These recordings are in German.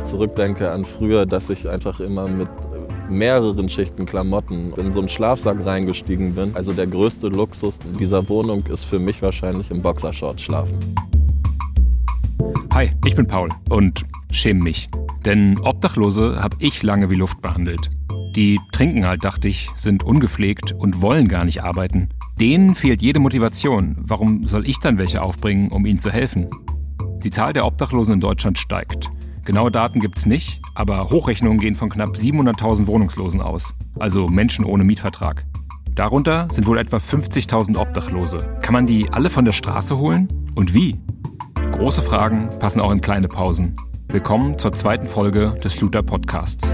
ich zurückdenke an früher, dass ich einfach immer mit mehreren Schichten Klamotten in so einen Schlafsack reingestiegen bin. Also der größte Luxus in dieser Wohnung ist für mich wahrscheinlich im Boxershort schlafen. Hi, ich bin Paul und schäme mich. Denn Obdachlose habe ich lange wie Luft behandelt. Die trinken halt, dachte ich, sind ungepflegt und wollen gar nicht arbeiten. Denen fehlt jede Motivation. Warum soll ich dann welche aufbringen, um ihnen zu helfen? Die Zahl der Obdachlosen in Deutschland steigt. Genaue Daten gibt's nicht, aber Hochrechnungen gehen von knapp 700.000 Wohnungslosen aus, also Menschen ohne Mietvertrag. Darunter sind wohl etwa 50.000 Obdachlose. Kann man die alle von der Straße holen? Und wie? Große Fragen passen auch in kleine Pausen. Willkommen zur zweiten Folge des Luther Podcasts.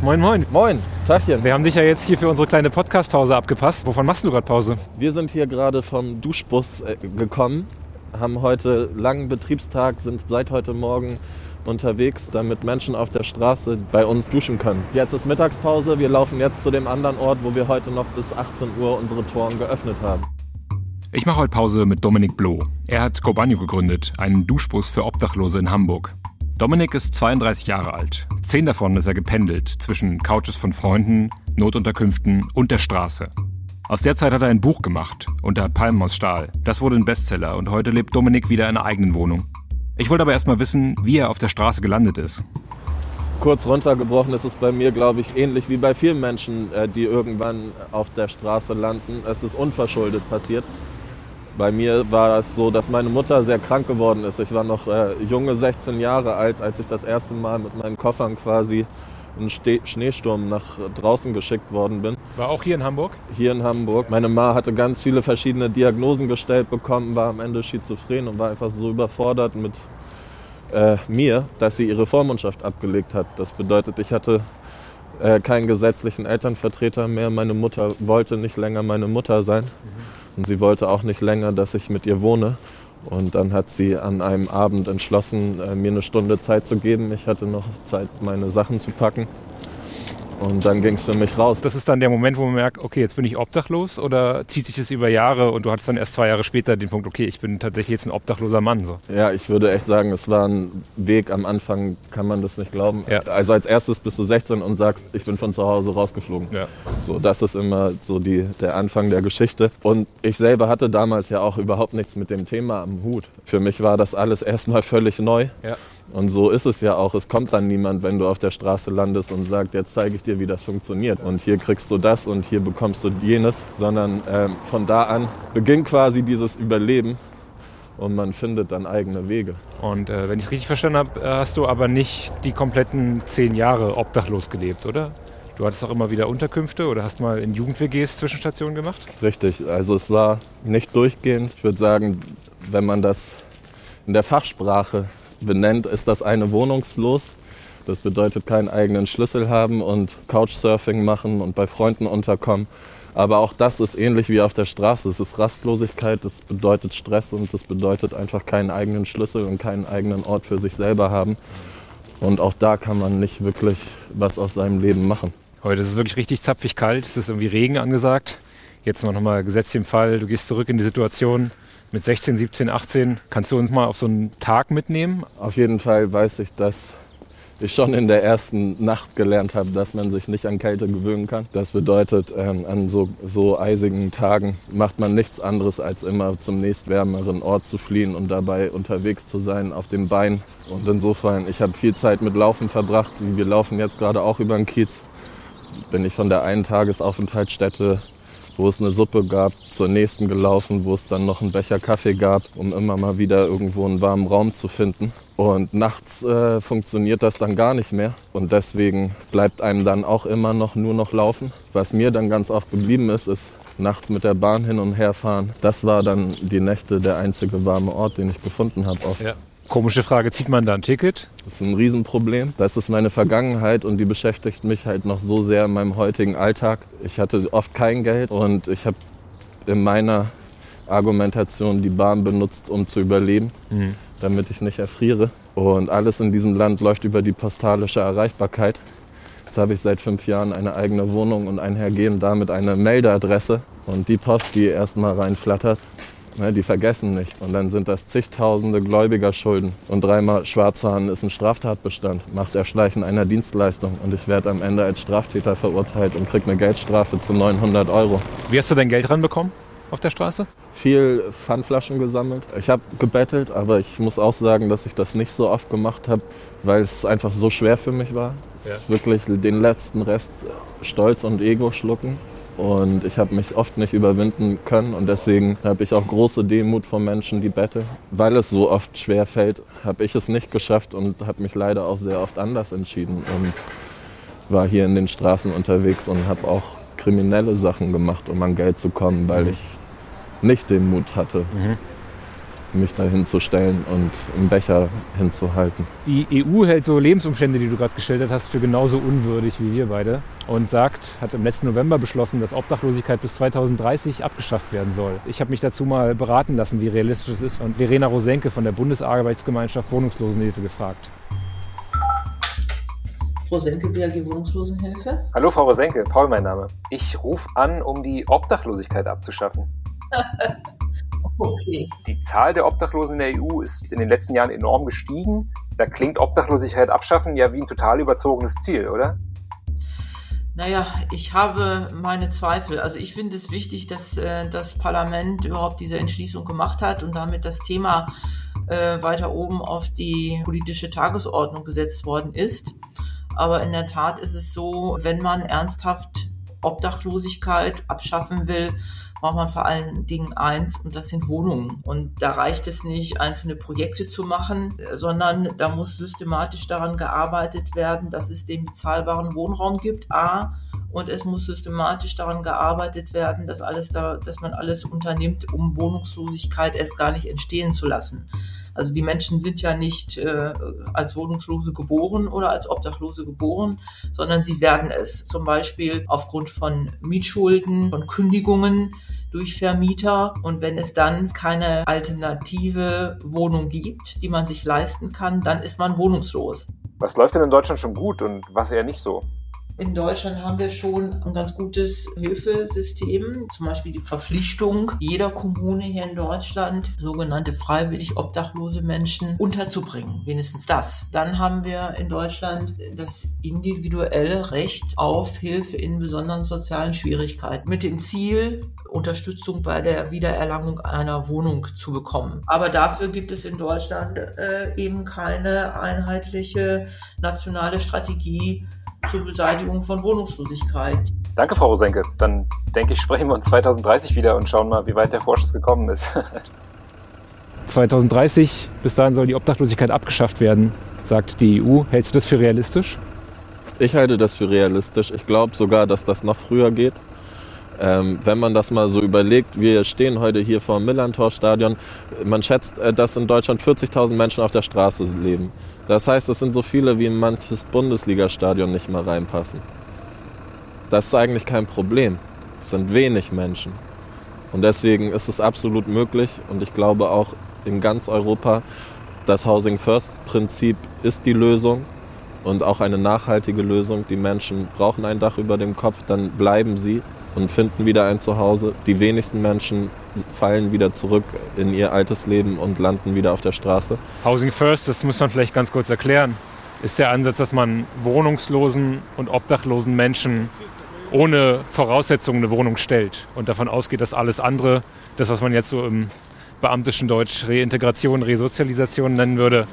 Moin, moin. Moin, Tachchen. Wir haben dich ja jetzt hier für unsere kleine Podcast-Pause abgepasst. Wovon machst du gerade Pause? Wir sind hier gerade vom Duschbus äh, gekommen, haben heute langen Betriebstag, sind seit heute Morgen unterwegs, damit Menschen auf der Straße bei uns duschen können. Jetzt ist Mittagspause, wir laufen jetzt zu dem anderen Ort, wo wir heute noch bis 18 Uhr unsere Toren geöffnet haben. Ich mache heute Pause mit Dominik Bloh. Er hat Gobanio gegründet, einen Duschbus für Obdachlose in Hamburg. Dominik ist 32 Jahre alt. Zehn davon ist er gependelt zwischen Couches von Freunden, Notunterkünften und der Straße. Aus der Zeit hat er ein Buch gemacht, Unter Palmen aus Stahl. Das wurde ein Bestseller und heute lebt Dominik wieder in einer eigenen Wohnung. Ich wollte aber erstmal wissen, wie er auf der Straße gelandet ist. Kurz runtergebrochen ist es bei mir, glaube ich, ähnlich wie bei vielen Menschen, äh, die irgendwann auf der Straße landen. Es ist unverschuldet passiert. Bei mir war es so, dass meine Mutter sehr krank geworden ist. Ich war noch äh, junge 16 Jahre alt, als ich das erste Mal mit meinen Koffern quasi in Ste Schneesturm nach draußen geschickt worden bin. War auch hier in Hamburg? Hier in Hamburg. Meine Ma hatte ganz viele verschiedene Diagnosen gestellt bekommen, war am Ende schizophren und war einfach so überfordert mit äh, mir, dass sie ihre Vormundschaft abgelegt hat. Das bedeutet, ich hatte äh, keinen gesetzlichen Elternvertreter mehr. Meine Mutter wollte nicht länger meine Mutter sein. Mhm. Und sie wollte auch nicht länger, dass ich mit ihr wohne. Und dann hat sie an einem Abend entschlossen, äh, mir eine Stunde Zeit zu geben. Ich hatte noch Zeit, meine Sachen zu packen. Und dann ging es für mich raus. Das ist dann der Moment, wo man merkt, okay, jetzt bin ich obdachlos oder zieht sich das über Jahre und du hattest dann erst zwei Jahre später den Punkt, okay, ich bin tatsächlich jetzt ein obdachloser Mann. So. Ja, ich würde echt sagen, es war ein Weg. Am Anfang kann man das nicht glauben. Ja. Also als erstes bist du 16 und sagst, ich bin von zu Hause rausgeflogen. Ja. So, das ist immer so die, der Anfang der Geschichte. Und ich selber hatte damals ja auch überhaupt nichts mit dem Thema am Hut. Für mich war das alles erstmal völlig neu. Ja. Und so ist es ja auch. Es kommt dann niemand, wenn du auf der Straße landest und sagt, jetzt zeige ich dir, wie das funktioniert. Und hier kriegst du das und hier bekommst du jenes. Sondern ähm, von da an beginnt quasi dieses Überleben und man findet dann eigene Wege. Und äh, wenn ich es richtig verstanden habe, äh, hast du aber nicht die kompletten zehn Jahre obdachlos gelebt, oder? Du hattest auch immer wieder Unterkünfte oder hast mal in Jugend-WGs Zwischenstationen gemacht? Richtig, also es war nicht durchgehend. Ich würde sagen, wenn man das in der Fachsprache benennt, ist das eine wohnungslos. Das bedeutet keinen eigenen Schlüssel haben und Couchsurfing machen und bei Freunden unterkommen. Aber auch das ist ähnlich wie auf der Straße. Es ist Rastlosigkeit, es bedeutet Stress und es bedeutet einfach keinen eigenen Schlüssel und keinen eigenen Ort für sich selber haben. Und auch da kann man nicht wirklich was aus seinem Leben machen. Heute ist es wirklich richtig zapfig kalt, es ist irgendwie Regen angesagt. Jetzt noch mal gesetzt im Fall, du gehst zurück in die Situation, mit 16, 17, 18. Kannst du uns mal auf so einen Tag mitnehmen? Auf jeden Fall weiß ich, dass ich schon in der ersten Nacht gelernt habe, dass man sich nicht an Kälte gewöhnen kann. Das bedeutet, ähm, an so, so eisigen Tagen macht man nichts anderes, als immer zum nächstwärmeren Ort zu fliehen und dabei unterwegs zu sein auf dem Bein. Und insofern, ich habe viel Zeit mit Laufen verbracht. Wir laufen jetzt gerade auch über den Kiez. Bin ich von der einen Tagesaufenthaltsstätte wo es eine Suppe gab, zur nächsten gelaufen, wo es dann noch einen Becher Kaffee gab, um immer mal wieder irgendwo einen warmen Raum zu finden. Und nachts äh, funktioniert das dann gar nicht mehr. Und deswegen bleibt einem dann auch immer noch nur noch laufen. Was mir dann ganz oft geblieben ist, ist nachts mit der Bahn hin und her fahren. Das war dann die Nächte der einzige warme Ort, den ich gefunden habe. Ja. Komische Frage, zieht man da ein Ticket? Das ist ein Riesenproblem. Das ist meine Vergangenheit und die beschäftigt mich halt noch so sehr in meinem heutigen Alltag. Ich hatte oft kein Geld und ich habe in meiner Argumentation die Bahn benutzt, um zu überleben, mhm. damit ich nicht erfriere. Und alles in diesem Land läuft über die postalische Erreichbarkeit. Jetzt habe ich seit fünf Jahren eine eigene Wohnung und einhergehend damit eine Meldeadresse. Und die Post, die erstmal reinflattert, Ne, die vergessen nicht. Und dann sind das zigtausende Gläubigerschulden. Und dreimal Schwarzfahren ist ein Straftatbestand. Macht Erschleichen einer Dienstleistung. Und ich werde am Ende als Straftäter verurteilt und kriege eine Geldstrafe zu 900 Euro. Wie hast du dein Geld ranbekommen auf der Straße? Viel Pfandflaschen gesammelt. Ich habe gebettelt, aber ich muss auch sagen, dass ich das nicht so oft gemacht habe, weil es einfach so schwer für mich war. Es Ja. ist wirklich den letzten Rest Stolz und Ego schlucken. Und ich habe mich oft nicht überwinden können und deswegen habe ich auch große Demut vor Menschen, die betteln. Weil es so oft schwer fällt, habe ich es nicht geschafft und habe mich leider auch sehr oft anders entschieden und war hier in den Straßen unterwegs und habe auch kriminelle Sachen gemacht, um an Geld zu kommen, weil ich nicht den Mut hatte, mich da hinzustellen und einen Becher hinzuhalten. Die EU hält so Lebensumstände, die du gerade geschildert hast, für genauso unwürdig wie wir beide und sagt, hat im letzten November beschlossen, dass Obdachlosigkeit bis 2030 abgeschafft werden soll. Ich habe mich dazu mal beraten lassen, wie realistisch es ist und Verena Rosenke von der Bundesarbeitsgemeinschaft Wohnungslosenhilfe gefragt. Rosenke BAG Wohnungslosenhilfe. Hallo Frau Rosenke, Paul mein Name. Ich rufe an, um die Obdachlosigkeit abzuschaffen. Okay. Die Zahl der Obdachlosen in der EU ist in den letzten Jahren enorm gestiegen. Da klingt Obdachlosigkeit abschaffen ja wie ein total überzogenes Ziel, oder? Naja, ich habe meine Zweifel. Also ich finde es wichtig, dass äh, das Parlament überhaupt diese Entschließung gemacht hat und damit das Thema äh, weiter oben auf die politische Tagesordnung gesetzt worden ist. Aber in der Tat ist es so, wenn man ernsthaft Obdachlosigkeit abschaffen will, braucht man vor allen Dingen eins und das sind Wohnungen. Und da reicht es nicht, einzelne Projekte zu machen, sondern da muss systematisch daran gearbeitet werden, dass es den bezahlbaren Wohnraum gibt, A, und es muss systematisch daran gearbeitet werden, dass alles da, dass man alles unternimmt, um Wohnungslosigkeit erst gar nicht entstehen zu lassen. Also die Menschen sind ja nicht äh, als Wohnungslose geboren oder als Obdachlose geboren, sondern sie werden es. Zum Beispiel aufgrund von Mietschulden, von Kündigungen durch Vermieter. Und wenn es dann keine alternative Wohnung gibt, die man sich leisten kann, dann ist man wohnungslos. Was läuft denn in Deutschland schon gut und was eher nicht so? In Deutschland haben wir schon ein ganz gutes Hilfesystem, zum Beispiel die Verpflichtung jeder Kommune hier in Deutschland, sogenannte freiwillig obdachlose Menschen unterzubringen, wenigstens das. Dann haben wir in Deutschland das individuelle Recht auf Hilfe in besonderen sozialen Schwierigkeiten mit dem Ziel, Unterstützung bei der Wiedererlangung einer Wohnung zu bekommen. Aber dafür gibt es in Deutschland äh, eben keine einheitliche nationale Strategie zur Beseitigung von Wohnungslosigkeit. Danke, Frau Rosenke. Dann denke ich, sprechen wir uns 2030 wieder und schauen mal, wie weit der Vorschuss gekommen ist. 2030, bis dahin soll die Obdachlosigkeit abgeschafft werden, sagt die EU. Hältst du das für realistisch? Ich halte das für realistisch. Ich glaube sogar, dass das noch früher geht. Ähm, wenn man das mal so überlegt, wir stehen heute hier vor dem Millantor-Stadion. Man schätzt, äh, dass in Deutschland 40.000 Menschen auf der Straße leben. Das heißt, es sind so viele, wie in manches Bundesliga-Stadion nicht mal reinpassen. Das ist eigentlich kein Problem. Es sind wenig Menschen. Und deswegen ist es absolut möglich und ich glaube auch in ganz Europa, das Housing First-Prinzip ist die Lösung und auch eine nachhaltige Lösung. Die Menschen brauchen ein Dach über dem Kopf, dann bleiben sie und finden wieder ein Zuhause. Die wenigsten Menschen fallen wieder zurück in ihr altes Leben und landen wieder auf der Straße. Housing First, das muss man vielleicht ganz kurz erklären, ist der Ansatz, dass man wohnungslosen und obdachlosen Menschen ohne Voraussetzungen eine Wohnung stellt und davon ausgeht, dass alles andere, das was man jetzt so im beamtischen Deutsch Reintegration, Resozialisation nennen würde,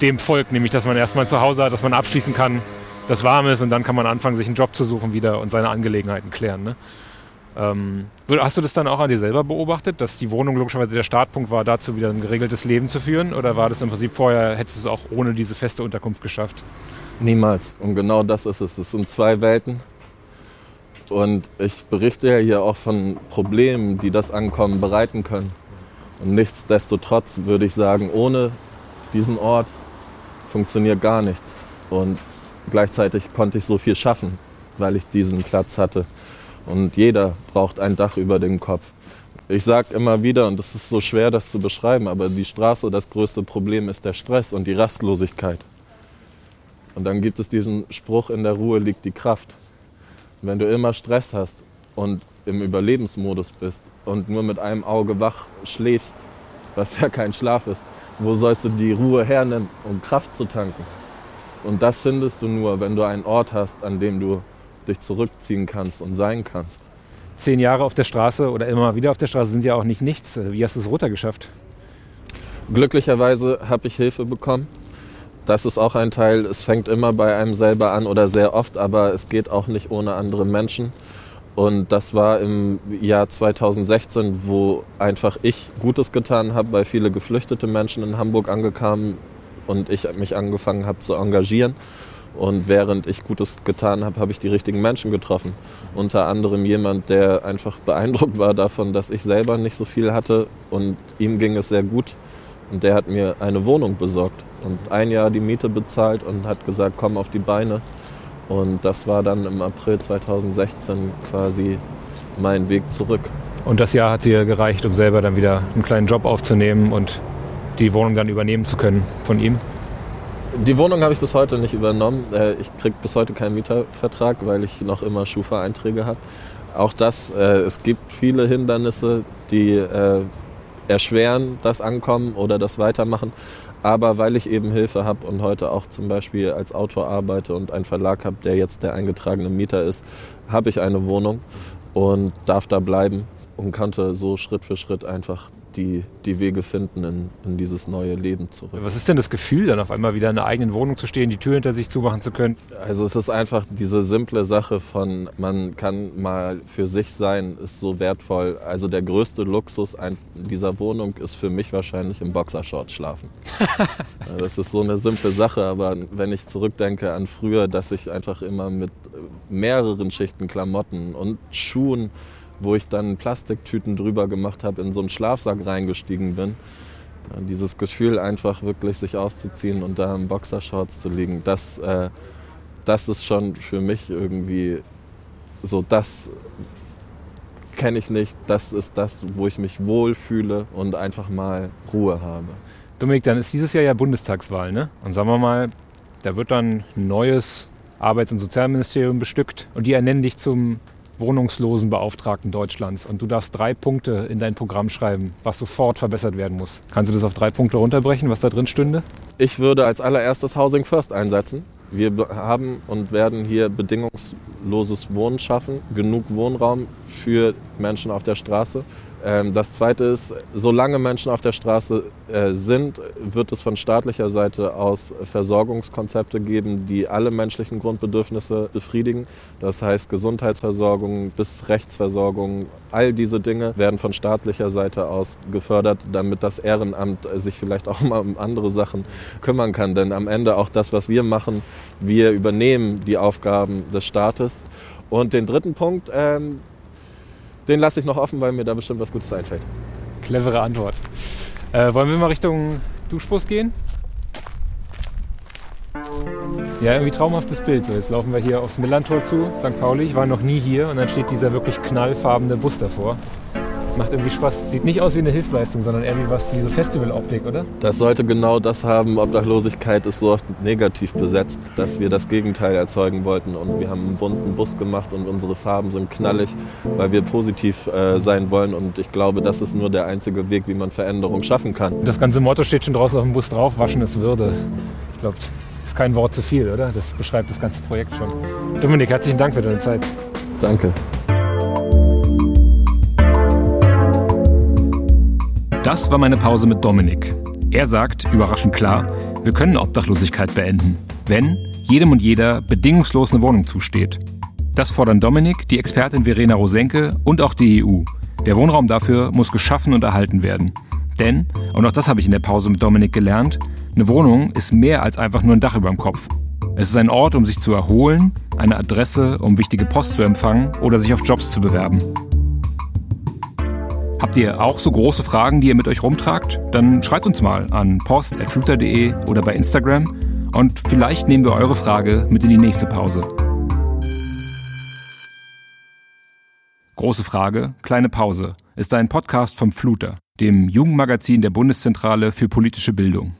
dem folgt, nämlich dass man erstmal zu Hause hat, dass man abschließen kann, das warm ist und dann kann man anfangen, sich einen Job zu suchen wieder und seine Angelegenheiten klären. Ne? Ähm, hast du das dann auch an dir selber beobachtet, dass die Wohnung logischerweise der Startpunkt war, dazu wieder ein geregeltes Leben zu führen? Oder war das im Prinzip vorher, hättest du es auch ohne diese feste Unterkunft geschafft? Niemals. Und genau das ist es. Es sind zwei Welten. Und ich berichte ja hier auch von Problemen, die das Ankommen bereiten können. Und nichtsdestotrotz würde ich sagen, ohne diesen Ort funktioniert gar nichts. Und gleichzeitig konnte ich so viel schaffen, weil ich diesen Platz hatte. Und jeder braucht ein Dach über dem Kopf. Ich sage immer wieder, und es ist so schwer, das zu beschreiben, aber die Straße, das größte Problem ist der Stress und die Rastlosigkeit. Und dann gibt es diesen Spruch, in der Ruhe liegt die Kraft. Wenn du immer Stress hast und im Überlebensmodus bist und nur mit einem Auge wach schläfst, was ja kein Schlaf ist, wo sollst du die Ruhe hernehmen, um Kraft zu tanken? Und das findest du nur, wenn du einen Ort hast, an dem du dich zurückziehen kannst und sein kannst. Zehn Jahre auf der Straße oder immer wieder auf der Straße sind ja auch nicht nichts. Wie hast du es runtergeschafft? Glücklicherweise habe ich Hilfe bekommen. Das ist auch ein Teil, es fängt immer bei einem selber an oder sehr oft, aber es geht auch nicht ohne andere Menschen. Und das war im Jahr 2016, wo einfach ich Gutes getan habe, weil viele geflüchtete Menschen in Hamburg angekamen und ich mich angefangen habe zu engagieren. Und während ich Gutes getan habe, habe ich die richtigen Menschen getroffen. Unter anderem jemand, der einfach beeindruckt war davon, dass ich selber nicht so viel hatte und ihm ging es sehr gut. Und der hat mir eine Wohnung besorgt und ein Jahr die Miete bezahlt und hat gesagt, komm auf die Beine. Und das war dann im April 2016 quasi mein Weg zurück. Und das Jahr hat dir gereicht, um selber dann wieder einen kleinen Job aufzunehmen und die Wohnung dann übernehmen zu können von ihm? Die Wohnung habe ich bis heute nicht übernommen. Äh, ich kriege bis heute keinen Mietervertrag, weil ich noch immer Schufa-Einträge habe. Auch das, äh, es gibt viele Hindernisse, die äh, erschweren das Ankommen oder das Weitermachen. Aber weil ich eben Hilfe habe und heute auch zum Beispiel als Autor arbeite und einen Verlag habe, der jetzt der eingetragene Mieter ist, habe ich eine Wohnung und darf da bleiben und konnte so Schritt für Schritt einfach die, die Wege finden in, in dieses neue Leben zurück. Was ist denn das Gefühl, dann auf einmal wieder in einer eigenen Wohnung zu stehen, die Tür hinter sich zumachen zu können? Also es ist einfach diese simple Sache von, man kann mal für sich sein, ist so wertvoll. Also der größte Luxus dieser Wohnung ist für mich wahrscheinlich im Boxershort schlafen. das ist so eine simple Sache, aber wenn ich zurückdenke an früher, dass ich einfach immer mit mehreren Schichten Klamotten und Schuhen wo ich dann Plastiktüten drüber gemacht habe, in so einen Schlafsack reingestiegen bin. Dieses Gefühl, einfach wirklich sich auszuziehen und da im Boxershorts zu liegen, das, äh, das ist schon für mich irgendwie so, das kenne ich nicht. Das ist das, wo ich mich wohlfühle und einfach mal Ruhe habe. Dominik, dann ist dieses Jahr ja Bundestagswahl, ne? Und sagen wir mal, da wird dann ein neues Arbeits- und Sozialministerium bestückt und die ernennen dich zum Wohnungslosenbeauftragten Deutschlands und du darfst drei Punkte in dein Programm schreiben, was sofort verbessert werden muss. Kannst du das auf drei Punkte runterbrechen, was da drin stünde? Ich würde als allererstes Housing First einsetzen. Wir haben und werden hier bedingungsloses Wohnen schaffen, genug Wohnraum für Menschen auf der Straße. Ähm, das Zweite ist, solange Menschen auf der Straße äh, sind, wird es von staatlicher Seite aus Versorgungskonzepte geben, die alle menschlichen Grundbedürfnisse befriedigen. Das heißt Gesundheitsversorgung bis Rechtsversorgung, all diese Dinge werden von staatlicher Seite aus gefördert, damit das Ehrenamt sich vielleicht auch mal um andere Sachen kümmern kann. Denn am Ende auch das, was wir machen, wir übernehmen die Aufgaben des Staates. Und den dritten Punkt, ähm, den lasse ich noch offen, weil mir da bestimmt was Gutes einfällt. Clevere Antwort. Äh, wollen wir mal Richtung Duschbus gehen? Ja, irgendwie traumhaftes Bild. So, jetzt laufen wir hier aufs Millantor zu, St. Pauli. Ich war noch nie hier und dann steht dieser wirklich knallfarbene Bus davor. Macht irgendwie Spaß. Sieht nicht aus wie eine Hilfsleistung, sondern eher wie was wie so Festivaloptik, oder? Das sollte genau das haben. Obdachlosigkeit ist so oft negativ besetzt, dass wir das Gegenteil erzeugen wollten. Und wir haben einen bunten Bus gemacht und unsere Farben sind knallig, weil wir positiv äh, sein wollen. Und ich glaube, das ist nur der einzige Weg, wie man Veränderung schaffen kann. Das ganze Motto steht schon draußen auf dem Bus drauf: Waschen ist Würde. Ich glaube, ist kein Wort zu viel, oder? Das beschreibt das ganze Projekt schon. Dominik, herzlichen Dank für deine Zeit. Danke. Das war meine Pause mit Dominik. Er sagt, überraschend klar, wir können Obdachlosigkeit beenden, wenn jedem und jeder bedingungslos eine Wohnung zusteht. Das fordern Dominik, die Expertin Verena Rosenke und auch die EU. Der Wohnraum dafür muss geschaffen und erhalten werden. Denn, und auch das habe ich in der Pause mit Dominik gelernt, eine Wohnung ist mehr als einfach nur ein Dach über dem Kopf. Es ist ein Ort, um sich zu erholen, eine Adresse, um wichtige Post zu empfangen oder sich auf Jobs zu bewerben. Habt ihr auch so große Fragen, die ihr mit euch rumtragt? Dann schreibt uns mal an post.fluter.de oder bei Instagram und vielleicht nehmen wir eure Frage mit in die nächste Pause. Große Frage, kleine Pause ist ein Podcast vom Fluter, dem Jugendmagazin der Bundeszentrale für politische Bildung.